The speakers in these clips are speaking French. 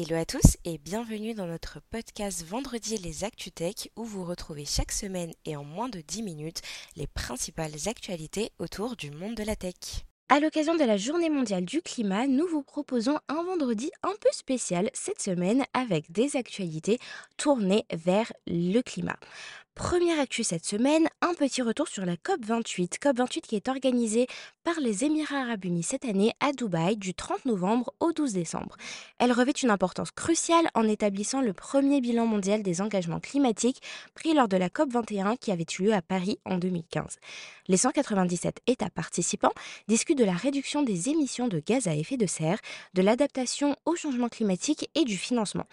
Hello à tous et bienvenue dans notre podcast Vendredi les ActuTech où vous retrouvez chaque semaine et en moins de 10 minutes les principales actualités autour du monde de la tech. À l'occasion de la Journée mondiale du climat, nous vous proposons un vendredi un peu spécial cette semaine avec des actualités tournées vers le climat. Première actu cette semaine, un petit retour sur la COP28. COP28 qui est organisée par les Émirats arabes unis cette année à Dubaï du 30 novembre au 12 décembre. Elle revêt une importance cruciale en établissant le premier bilan mondial des engagements climatiques pris lors de la COP21 qui avait eu lieu à Paris en 2015. Les 197 États participants discutent de la réduction des émissions de gaz à effet de serre, de l'adaptation au changement climatique et du financement.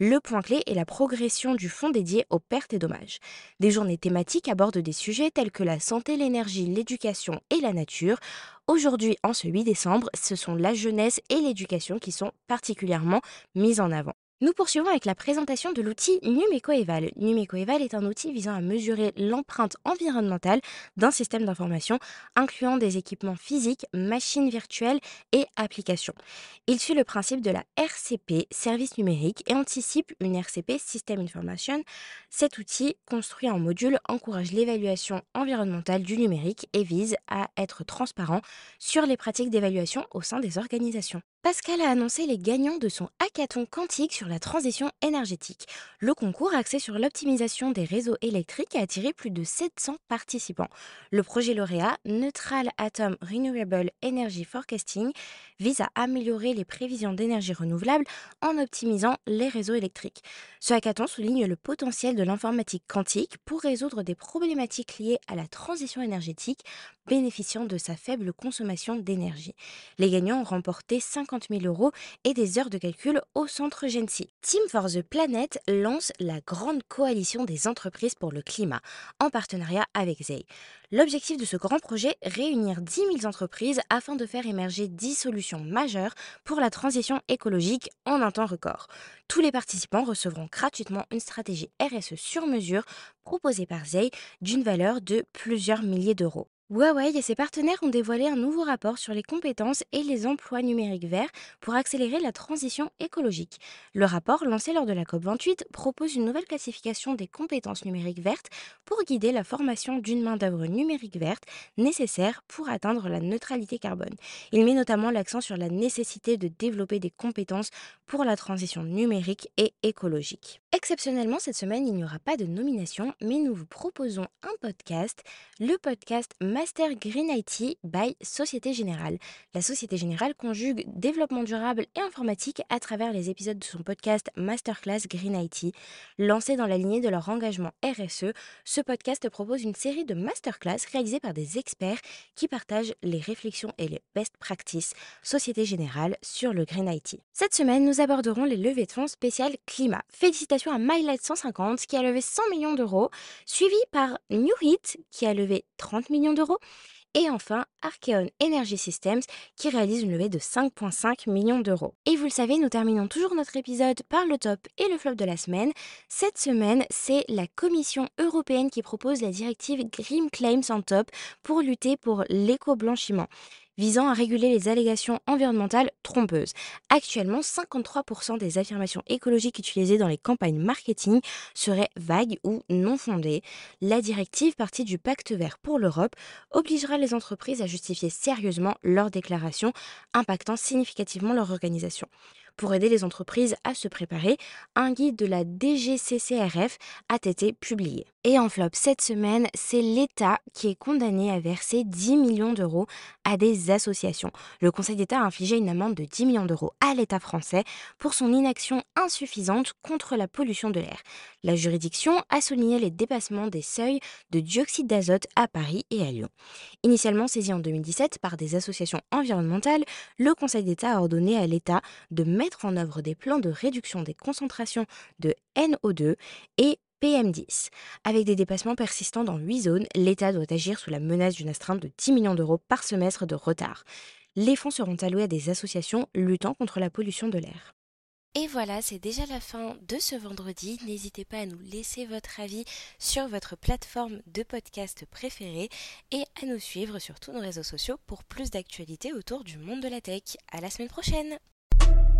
Le point clé est la progression du fonds dédié aux pertes et dommages. Des journées thématiques abordent des sujets tels que la santé, l'énergie, l'éducation et la nature. Aujourd'hui, en ce 8 décembre, ce sont la jeunesse et l'éducation qui sont particulièrement mises en avant. Nous poursuivons avec la présentation de l'outil NumecoEval. NumecoEval est un outil visant à mesurer l'empreinte environnementale d'un système d'information, incluant des équipements physiques, machines virtuelles et applications. Il suit le principe de la RCP, service numérique, et anticipe une RCP, System Information. Cet outil, construit en module, encourage l'évaluation environnementale du numérique et vise à être transparent sur les pratiques d'évaluation au sein des organisations. Pascal a annoncé les gagnants de son hackathon quantique sur la transition énergétique. Le concours axé sur l'optimisation des réseaux électriques a attiré plus de 700 participants. Le projet lauréat Neutral Atom Renewable Energy Forecasting vise à améliorer les prévisions d'énergie renouvelable en optimisant les réseaux électriques. Ce hackathon souligne le potentiel de l'informatique quantique pour résoudre des problématiques liées à la transition énergétique bénéficiant de sa faible consommation d'énergie. Les gagnants ont remporté 50 000 euros et des heures de calcul au centre Gensi. Team for the Planet lance la grande coalition des entreprises pour le climat en partenariat avec ZEI. L'objectif de ce grand projet, réunir 10 000 entreprises afin de faire émerger 10 solutions majeures pour la transition écologique en un temps record. Tous les participants recevront gratuitement une stratégie RSE sur mesure proposée par ZEI d'une valeur de plusieurs milliers d'euros. Huawei et ses partenaires ont dévoilé un nouveau rapport sur les compétences et les emplois numériques verts pour accélérer la transition écologique. Le rapport, lancé lors de la COP28, propose une nouvelle classification des compétences numériques vertes pour guider la formation d'une main-d'œuvre numérique verte nécessaire pour atteindre la neutralité carbone. Il met notamment l'accent sur la nécessité de développer des compétences pour la transition numérique et écologique. Exceptionnellement, cette semaine, il n'y aura pas de nomination, mais nous vous proposons un podcast, le podcast Master Green IT by Société Générale. La Société Générale conjugue développement durable et informatique à travers les épisodes de son podcast Masterclass Green IT. Lancé dans la lignée de leur engagement RSE, ce podcast propose une série de masterclass réalisées par des experts qui partagent les réflexions et les best practices Société Générale sur le Green IT. Cette semaine, nous aborderons les levées de fonds spéciales climat. Félicitations à MyLight 150 qui a levé 100 millions d'euros, suivi par New Hit qui a levé 30 millions d'euros et enfin, Archeon Energy Systems qui réalise une levée de 5,5 millions d'euros. Et vous le savez, nous terminons toujours notre épisode par le top et le flop de la semaine. Cette semaine, c'est la Commission européenne qui propose la directive Green Claims en top pour lutter pour l'éco-blanchiment visant à réguler les allégations environnementales trompeuses. Actuellement, 53% des affirmations écologiques utilisées dans les campagnes marketing seraient vagues ou non fondées. La directive partie du pacte vert pour l'Europe obligera les entreprises à justifier sérieusement leurs déclarations, impactant significativement leur organisation. Pour aider les entreprises à se préparer, un guide de la DGCCRF a été publié. Et en flop cette semaine, c'est l'État qui est condamné à verser 10 millions d'euros à des associations. Le Conseil d'État a infligé une amende de 10 millions d'euros à l'État français pour son inaction insuffisante contre la pollution de l'air. La juridiction a souligné les dépassements des seuils de dioxyde d'azote à Paris et à Lyon. Initialement saisi en 2017 par des associations environnementales, le Conseil d'État a ordonné à l'État de mettre en œuvre des plans de réduction des concentrations de NO2 et PM10. Avec des dépassements persistants dans 8 zones, l'État doit agir sous la menace d'une astreinte de 10 millions d'euros par semestre de retard. Les fonds seront alloués à des associations luttant contre la pollution de l'air. Et voilà, c'est déjà la fin de ce vendredi. N'hésitez pas à nous laisser votre avis sur votre plateforme de podcast préférée et à nous suivre sur tous nos réseaux sociaux pour plus d'actualités autour du monde de la tech. À la semaine prochaine!